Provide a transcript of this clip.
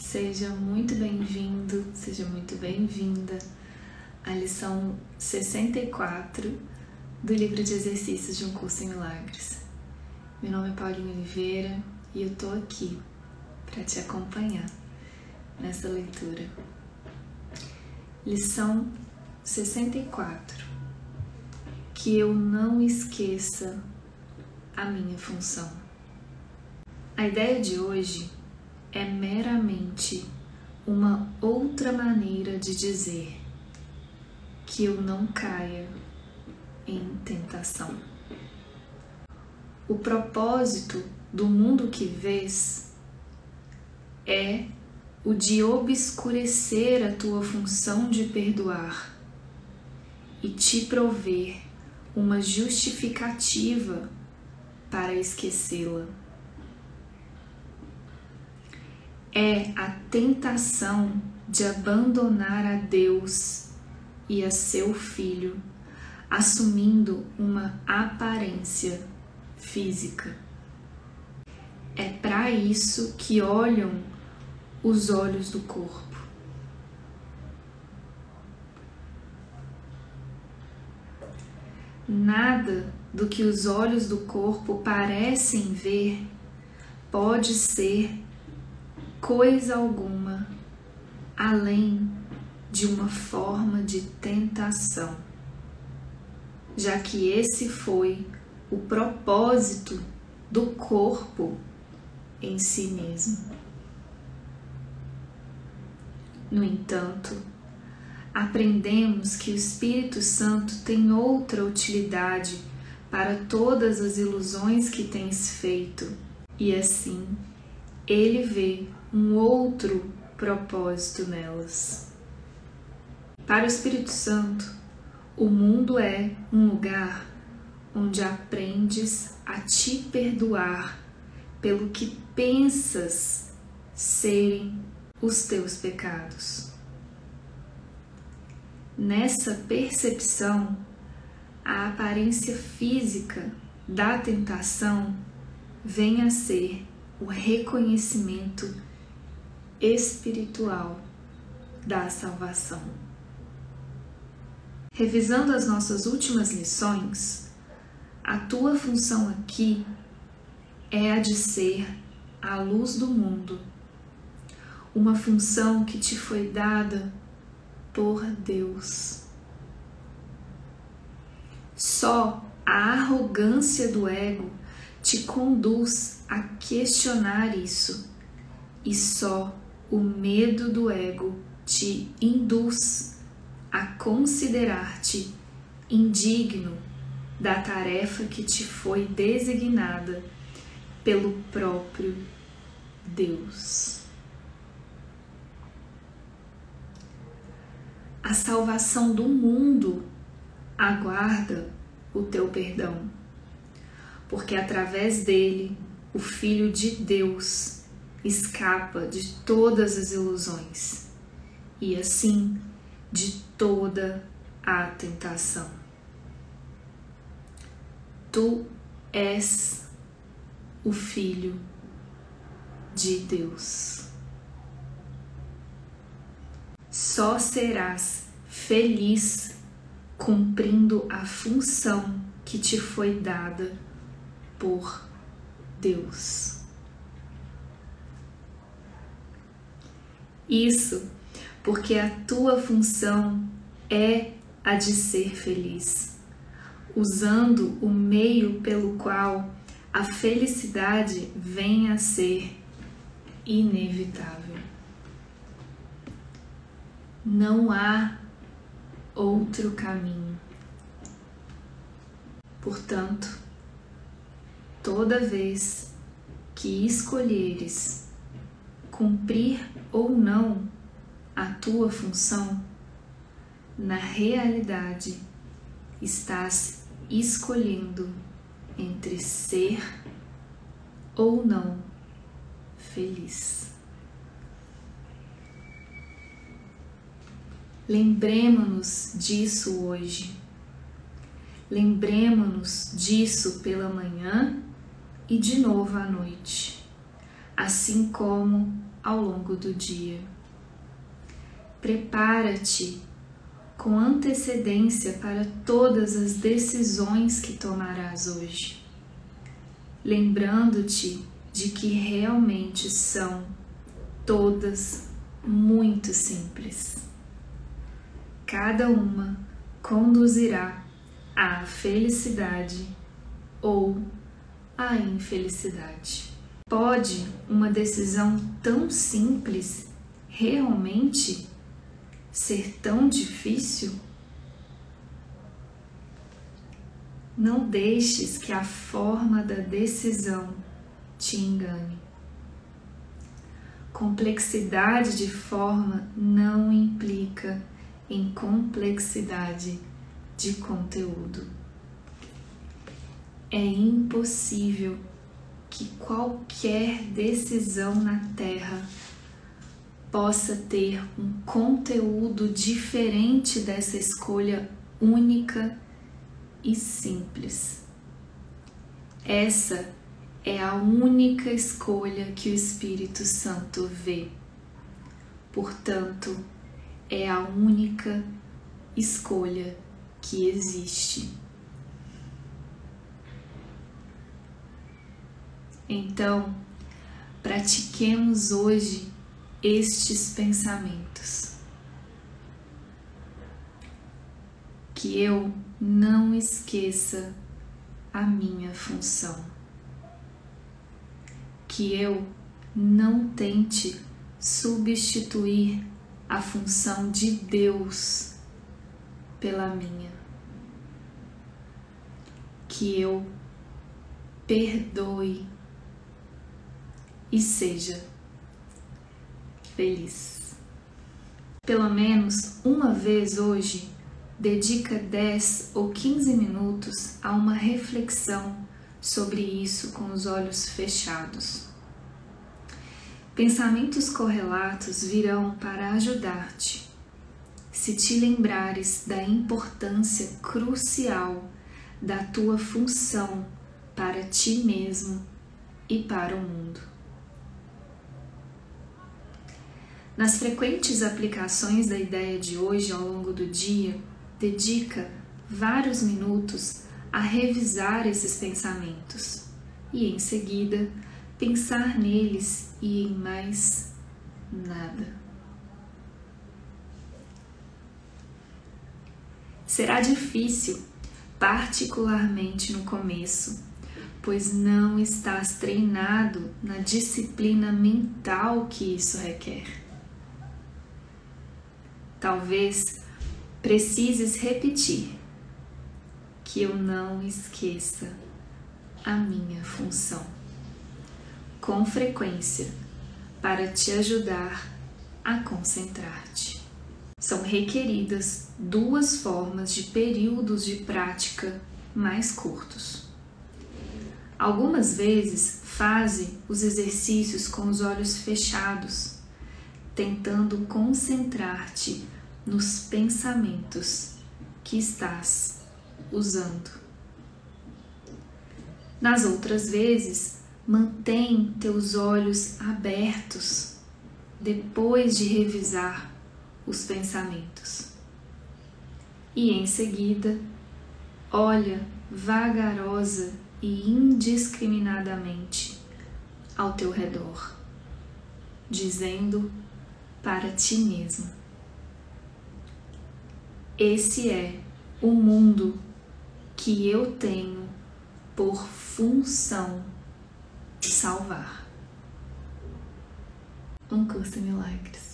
Seja muito bem-vindo, seja muito bem-vinda à lição 64 do livro de exercícios de um curso em milagres. Meu nome é Paulinho Oliveira e eu tô aqui para te acompanhar nessa leitura. Lição 64. Que eu não esqueça a minha função. A ideia de hoje é meramente uma outra maneira de dizer que eu não caia em tentação. O propósito do mundo que vês é o de obscurecer a tua função de perdoar e te prover uma justificativa para esquecê-la. É a tentação de abandonar a Deus e a seu filho, assumindo uma aparência física. É para isso que olham os olhos do corpo. Nada do que os olhos do corpo parecem ver pode ser coisa alguma além de uma forma de tentação, já que esse foi o propósito do corpo em si mesmo. No entanto, aprendemos que o Espírito Santo tem outra utilidade para todas as ilusões que tens feito, e assim ele vê um outro propósito nelas. Para o Espírito Santo, o mundo é um lugar onde aprendes a te perdoar pelo que pensas serem os teus pecados. Nessa percepção, a aparência física da tentação vem a ser o reconhecimento espiritual da salvação. Revisando as nossas últimas lições, a tua função aqui é a de ser a luz do mundo uma função que te foi dada por Deus. Só a arrogância do ego te conduz a questionar isso, e só o medo do ego te induz a considerar-te indigno da tarefa que te foi designada pelo próprio Deus. a salvação do mundo aguarda o teu perdão, porque através dele o Filho de Deus escapa de todas as ilusões e assim de toda a tentação. Tu és o Filho de Deus só serás feliz cumprindo a função que te foi dada por Deus. Isso porque a tua função é a de ser feliz, usando o meio pelo qual a felicidade vem a ser inevitável não há outro caminho. Portanto, toda vez que escolheres cumprir ou não a tua função, na realidade estás escolhendo entre ser ou não feliz. Lembremos-nos disso hoje. Lembremos-nos disso pela manhã e de novo à noite, assim como ao longo do dia. Prepara-te com antecedência para todas as decisões que tomarás hoje, lembrando-te de que realmente são todas muito simples. Cada uma conduzirá à felicidade ou à infelicidade. Pode uma decisão tão simples realmente ser tão difícil? Não deixes que a forma da decisão te engane. Complexidade de forma não implica em complexidade de conteúdo. É impossível que qualquer decisão na Terra possa ter um conteúdo diferente dessa escolha única e simples. Essa é a única escolha que o Espírito Santo vê. Portanto, é a única escolha que existe. Então, pratiquemos hoje estes pensamentos. Que eu não esqueça a minha função. Que eu não tente substituir a função de Deus pela minha. Que eu perdoe e seja feliz. Pelo menos uma vez hoje, dedica 10 ou 15 minutos a uma reflexão sobre isso com os olhos fechados. Pensamentos correlatos virão para ajudar-te, se te lembrares da importância crucial da tua função para ti mesmo e para o mundo. Nas frequentes aplicações da ideia de hoje ao longo do dia, dedica vários minutos a revisar esses pensamentos e, em seguida, pensar neles e em mais nada. Será difícil, particularmente no começo, pois não estás treinado na disciplina mental que isso requer. Talvez precises repetir que eu não esqueça a minha função com frequência para te ajudar a concentrar-te. São requeridas duas formas de períodos de prática mais curtos. Algumas vezes faze os exercícios com os olhos fechados tentando concentrar-te nos pensamentos que estás usando. Nas outras vezes, mantém teus olhos abertos depois de revisar os pensamentos. E em seguida, olha vagarosa e indiscriminadamente ao teu redor, dizendo para ti mesmo. Esse é o mundo que eu tenho por função de salvar. Um curso em milagres.